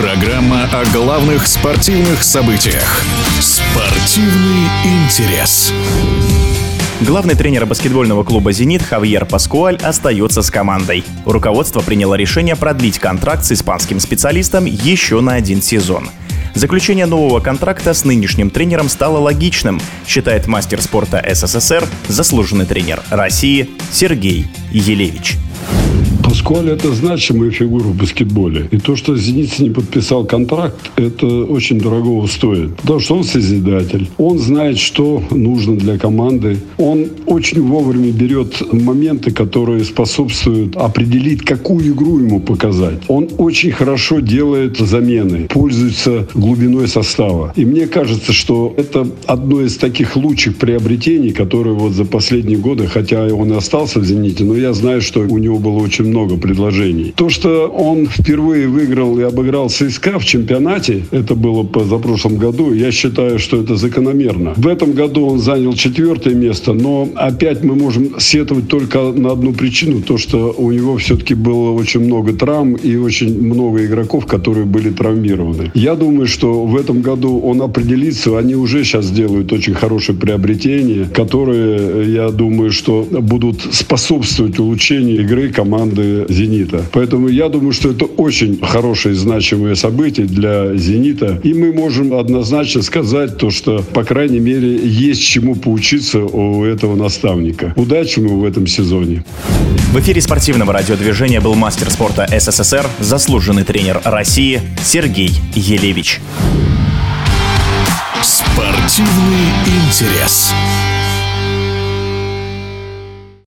о главных спортивных событиях. Спортивный интерес. Главный тренер баскетбольного клуба «Зенит» Хавьер Паскуаль остается с командой. Руководство приняло решение продлить контракт с испанским специалистом еще на один сезон. Заключение нового контракта с нынешним тренером стало логичным, считает мастер спорта СССР, заслуженный тренер России Сергей Елевич. Паскуаль – это значимая фигура в баскетболе. И то, что «Зенит» не подписал контракт, это очень дорогого стоит. Потому что он созидатель. Он знает, что нужно для команды. Он очень вовремя берет моменты, которые способствуют определить, какую игру ему показать. Он очень хорошо делает замены, пользуется глубиной состава. И мне кажется, что это одно из таких лучших приобретений, которые вот за последние годы, хотя он и остался в «Зените», но я знаю, что у него было очень много много предложений. То, что он впервые выиграл и обыграл ЦСКА в чемпионате, это было за прошлом году, я считаю, что это закономерно. В этом году он занял четвертое место, но опять мы можем сетовать только на одну причину, то, что у него все-таки было очень много травм и очень много игроков, которые были травмированы. Я думаю, что в этом году он определится, они уже сейчас делают очень хорошее приобретение, которые, я думаю, что будут способствовать улучшению игры команды «Зенита». Поэтому я думаю, что это очень хорошее и значимое событие для «Зенита». И мы можем однозначно сказать то, что, по крайней мере, есть чему поучиться у этого наставника. Удачи ему в этом сезоне. В эфире спортивного радиодвижения был мастер спорта СССР, заслуженный тренер России Сергей Елевич. Спортивный интерес.